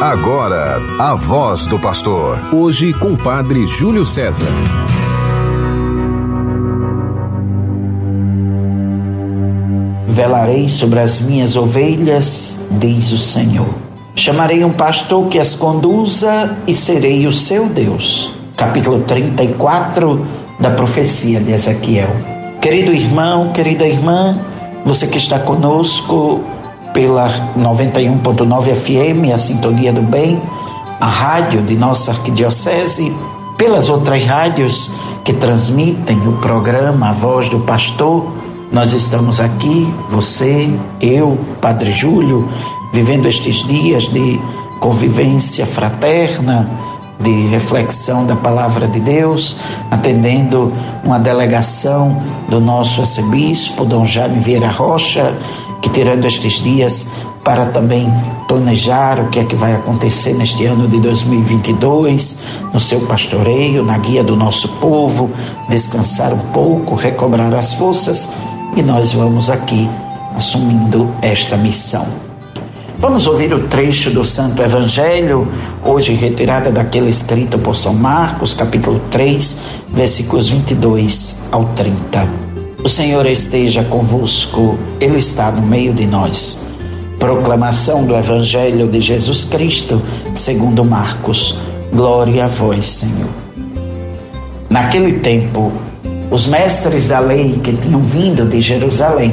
Agora, a voz do pastor. Hoje com o padre Júlio César. Velarei sobre as minhas ovelhas, diz o Senhor. Chamarei um pastor que as conduza e serei o seu Deus. Capítulo 34 da profecia de Ezequiel. Querido irmão, querida irmã, você que está conosco pela 91.9 FM, a Sintonia do Bem, a rádio de nossa arquidiocese, pelas outras rádios que transmitem o programa A Voz do Pastor. Nós estamos aqui, você, eu, Padre Júlio, vivendo estes dias de convivência fraterna, de reflexão da palavra de Deus, atendendo uma delegação do nosso arcebispo, Dom Jaime Vieira Rocha, que tirando estes dias para também planejar o que é que vai acontecer neste ano de 2022, no seu pastoreio, na guia do nosso povo, descansar um pouco, recobrar as forças e nós vamos aqui assumindo esta missão. Vamos ouvir o trecho do Santo Evangelho, hoje retirada daquele escrito por São Marcos, capítulo 3, versículos 22 ao 30. O Senhor esteja convosco, Ele está no meio de nós. Proclamação do Evangelho de Jesus Cristo, segundo Marcos. Glória a vós, Senhor. Naquele tempo, os mestres da lei que tinham vindo de Jerusalém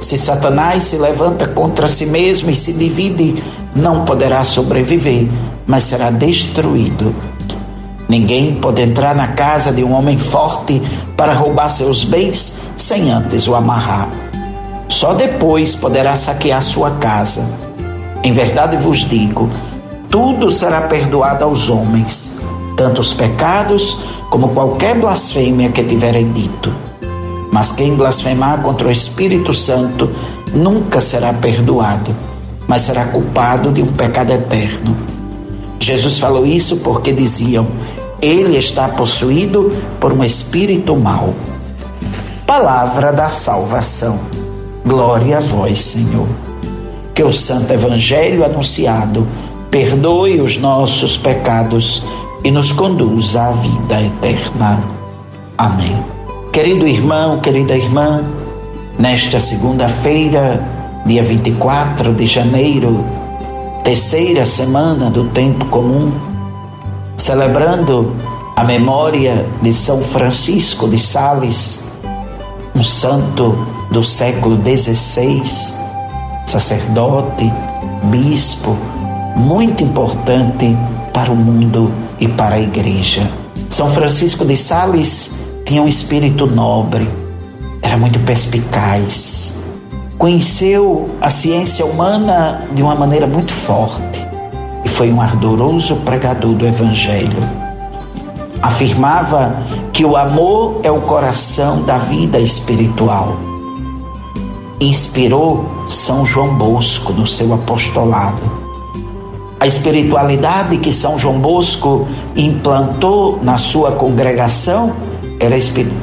se Satanás se levanta contra si mesmo e se divide, não poderá sobreviver, mas será destruído. Ninguém pode entrar na casa de um homem forte para roubar seus bens sem antes o amarrar. Só depois poderá saquear sua casa. Em verdade vos digo: tudo será perdoado aos homens, tanto os pecados como qualquer blasfêmia que tiverem dito. Mas quem blasfemar contra o Espírito Santo nunca será perdoado, mas será culpado de um pecado eterno. Jesus falou isso porque diziam: ele está possuído por um espírito mau. Palavra da salvação. Glória a vós, Senhor. Que o Santo Evangelho anunciado perdoe os nossos pecados e nos conduza à vida eterna. Amém. Querido irmão, querida irmã, nesta segunda-feira, dia 24 de janeiro, terceira semana do tempo comum, celebrando a memória de São Francisco de Sales, um santo do século XVI, sacerdote, bispo, muito importante para o mundo e para a igreja. São Francisco de Sales tinha um espírito nobre, era muito perspicaz, conheceu a ciência humana de uma maneira muito forte e foi um ardoroso pregador do Evangelho. Afirmava que o amor é o coração da vida espiritual. Inspirou São João Bosco no seu apostolado. A espiritualidade que São João Bosco implantou na sua congregação era a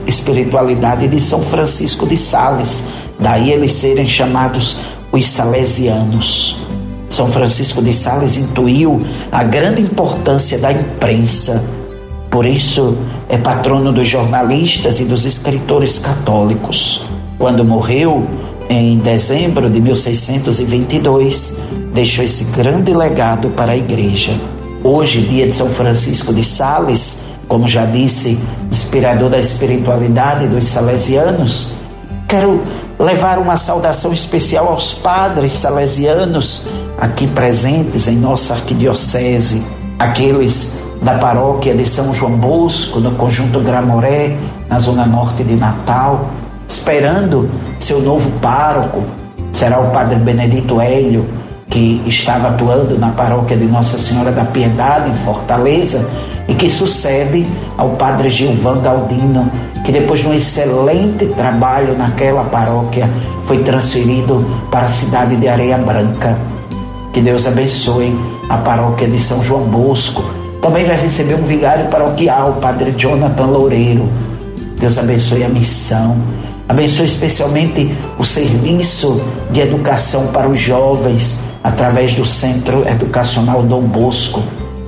espiritualidade de São Francisco de Sales, daí eles serem chamados os salesianos. São Francisco de Sales intuiu a grande importância da imprensa, por isso é patrono dos jornalistas e dos escritores católicos. Quando morreu, em dezembro de 1622, deixou esse grande legado para a igreja. Hoje, dia de São Francisco de Sales, como já disse, inspirador da espiritualidade dos salesianos, quero levar uma saudação especial aos padres salesianos aqui presentes em nossa arquidiocese, aqueles da paróquia de São João Bosco, no conjunto Gramoré, na zona norte de Natal, esperando seu novo pároco, será o padre Benedito Hélio, que estava atuando na paróquia de Nossa Senhora da Piedade, em Fortaleza, e que sucede ao padre Gilvan Galdino, que depois de um excelente trabalho naquela paróquia, foi transferido para a cidade de Areia Branca. Que Deus abençoe a paróquia de São João Bosco. Também vai receber um vigário paroquial, o padre Jonathan Loureiro. Deus abençoe a missão. Abençoe especialmente o serviço de educação para os jovens através do Centro Educacional Dom Bosco,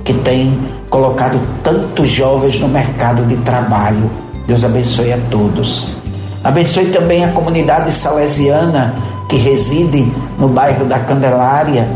que tem colocado tantos jovens no mercado de trabalho. Deus abençoe a todos. Abençoe também a comunidade salesiana que reside no bairro da Candelária,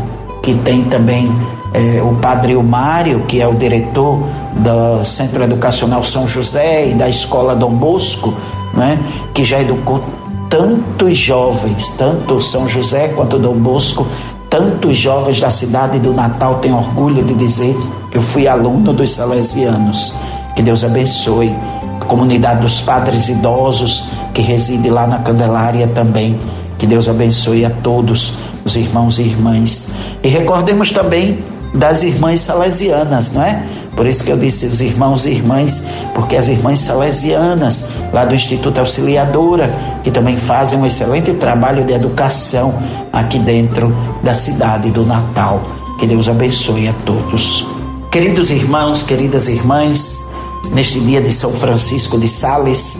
que tem também é, o padre Mário, que é o diretor do Centro Educacional São José e da Escola Dom Bosco, né, que já educou tantos jovens, tanto São José quanto Dom Bosco, tantos jovens da cidade do Natal têm orgulho de dizer: Eu fui aluno dos Salesianos. Que Deus abençoe a comunidade dos padres idosos que reside lá na Candelária também. Que Deus abençoe a todos os irmãos e irmãs. E recordemos também das irmãs salesianas, não é? Por isso que eu disse os irmãos e irmãs, porque as irmãs salesianas, lá do Instituto Auxiliadora, que também fazem um excelente trabalho de educação aqui dentro da cidade do Natal. Que Deus abençoe a todos. Queridos irmãos, queridas irmãs, neste dia de São Francisco de Sales,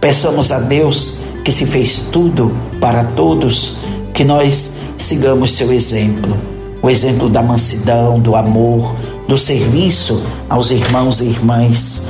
peçamos a Deus que se fez tudo para todos, que nós sigamos seu exemplo. O exemplo da mansidão, do amor, do serviço aos irmãos e irmãs,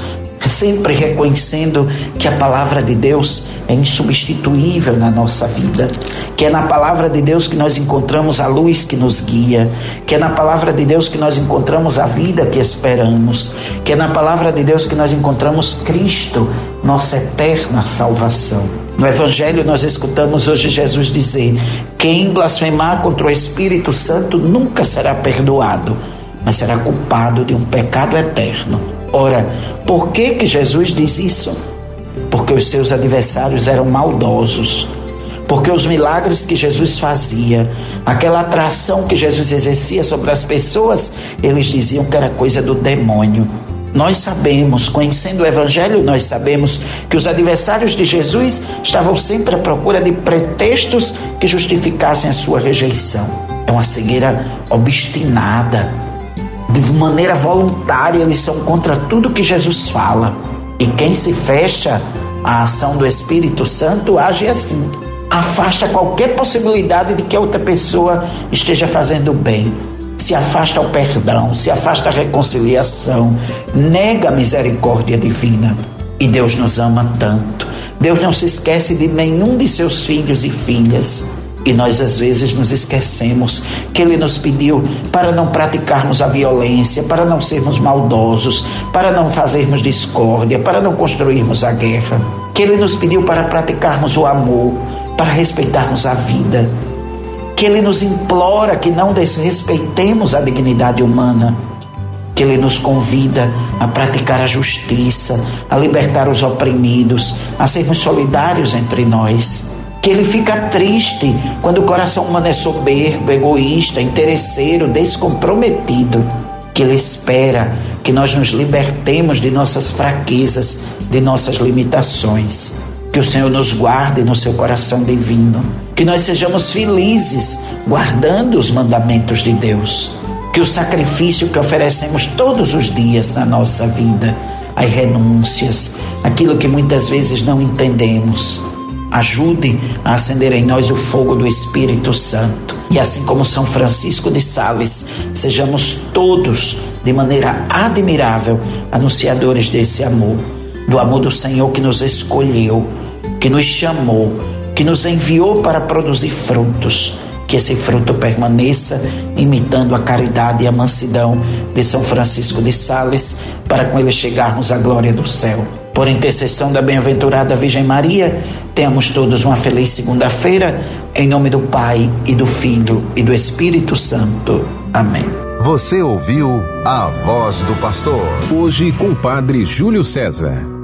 sempre reconhecendo que a palavra de Deus é insubstituível na nossa vida, que é na palavra de Deus que nós encontramos a luz que nos guia, que é na palavra de Deus que nós encontramos a vida que esperamos, que é na palavra de Deus que nós encontramos Cristo, nossa eterna salvação. No Evangelho nós escutamos hoje Jesus dizer: quem blasfemar contra o Espírito Santo nunca será perdoado, mas será culpado de um pecado eterno. Ora, por que que Jesus diz isso? Porque os seus adversários eram maldosos. Porque os milagres que Jesus fazia, aquela atração que Jesus exercia sobre as pessoas, eles diziam que era coisa do demônio. Nós sabemos, conhecendo o Evangelho, nós sabemos que os adversários de Jesus estavam sempre à procura de pretextos que justificassem a sua rejeição. É uma cegueira obstinada, de maneira voluntária, eles são contra tudo que Jesus fala. E quem se fecha à ação do Espírito Santo age assim. Afasta qualquer possibilidade de que a outra pessoa esteja fazendo bem. Se afasta o perdão, se afasta a reconciliação, nega a misericórdia divina. E Deus nos ama tanto. Deus não se esquece de nenhum de seus filhos e filhas. E nós às vezes nos esquecemos que Ele nos pediu para não praticarmos a violência, para não sermos maldosos, para não fazermos discórdia, para não construirmos a guerra. Que Ele nos pediu para praticarmos o amor, para respeitarmos a vida. Que Ele nos implora que não desrespeitemos a dignidade humana. Que Ele nos convida a praticar a justiça, a libertar os oprimidos, a sermos solidários entre nós que ele fica triste quando o coração humano é soberbo, egoísta, interesseiro, descomprometido, que ele espera que nós nos libertemos de nossas fraquezas, de nossas limitações. Que o Senhor nos guarde no seu coração divino, que nós sejamos felizes guardando os mandamentos de Deus, que o sacrifício que oferecemos todos os dias na nossa vida, as renúncias, aquilo que muitas vezes não entendemos, Ajude a acender em nós o fogo do Espírito Santo. E assim como São Francisco de Sales, sejamos todos, de maneira admirável, anunciadores desse amor, do amor do Senhor que nos escolheu, que nos chamou, que nos enviou para produzir frutos. Que esse fruto permaneça imitando a caridade e a mansidão de São Francisco de Sales, para com ele chegarmos à glória do céu. Por intercessão da bem-aventurada Virgem Maria, tenhamos todos uma feliz segunda-feira, em nome do Pai e do Filho e do Espírito Santo. Amém. Você ouviu a voz do pastor. Hoje com o Padre Júlio César.